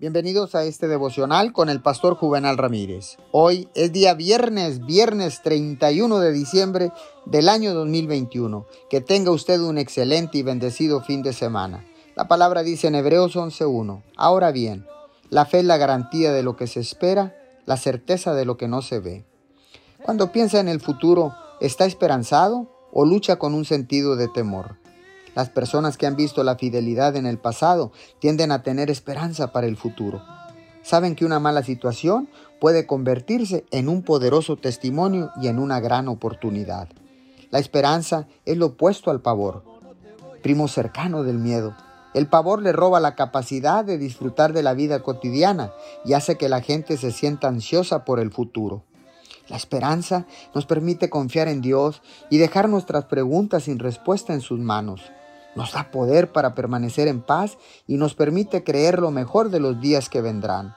Bienvenidos a este devocional con el pastor Juvenal Ramírez. Hoy es día viernes, viernes 31 de diciembre del año 2021. Que tenga usted un excelente y bendecido fin de semana. La palabra dice en Hebreos 11.1. Ahora bien, la fe es la garantía de lo que se espera, la certeza de lo que no se ve. Cuando piensa en el futuro, ¿está esperanzado o lucha con un sentido de temor? Las personas que han visto la fidelidad en el pasado tienden a tener esperanza para el futuro. Saben que una mala situación puede convertirse en un poderoso testimonio y en una gran oportunidad. La esperanza es lo opuesto al pavor, primo cercano del miedo. El pavor le roba la capacidad de disfrutar de la vida cotidiana y hace que la gente se sienta ansiosa por el futuro. La esperanza nos permite confiar en Dios y dejar nuestras preguntas sin respuesta en sus manos nos da poder para permanecer en paz y nos permite creer lo mejor de los días que vendrán.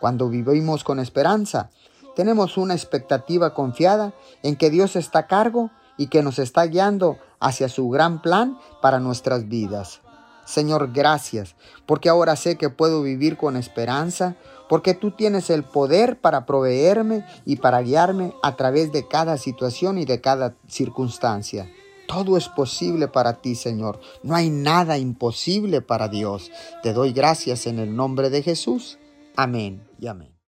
Cuando vivimos con esperanza, tenemos una expectativa confiada en que Dios está a cargo y que nos está guiando hacia su gran plan para nuestras vidas. Señor, gracias, porque ahora sé que puedo vivir con esperanza, porque tú tienes el poder para proveerme y para guiarme a través de cada situación y de cada circunstancia. Todo es posible para ti, Señor. No hay nada imposible para Dios. Te doy gracias en el nombre de Jesús. Amén y amén.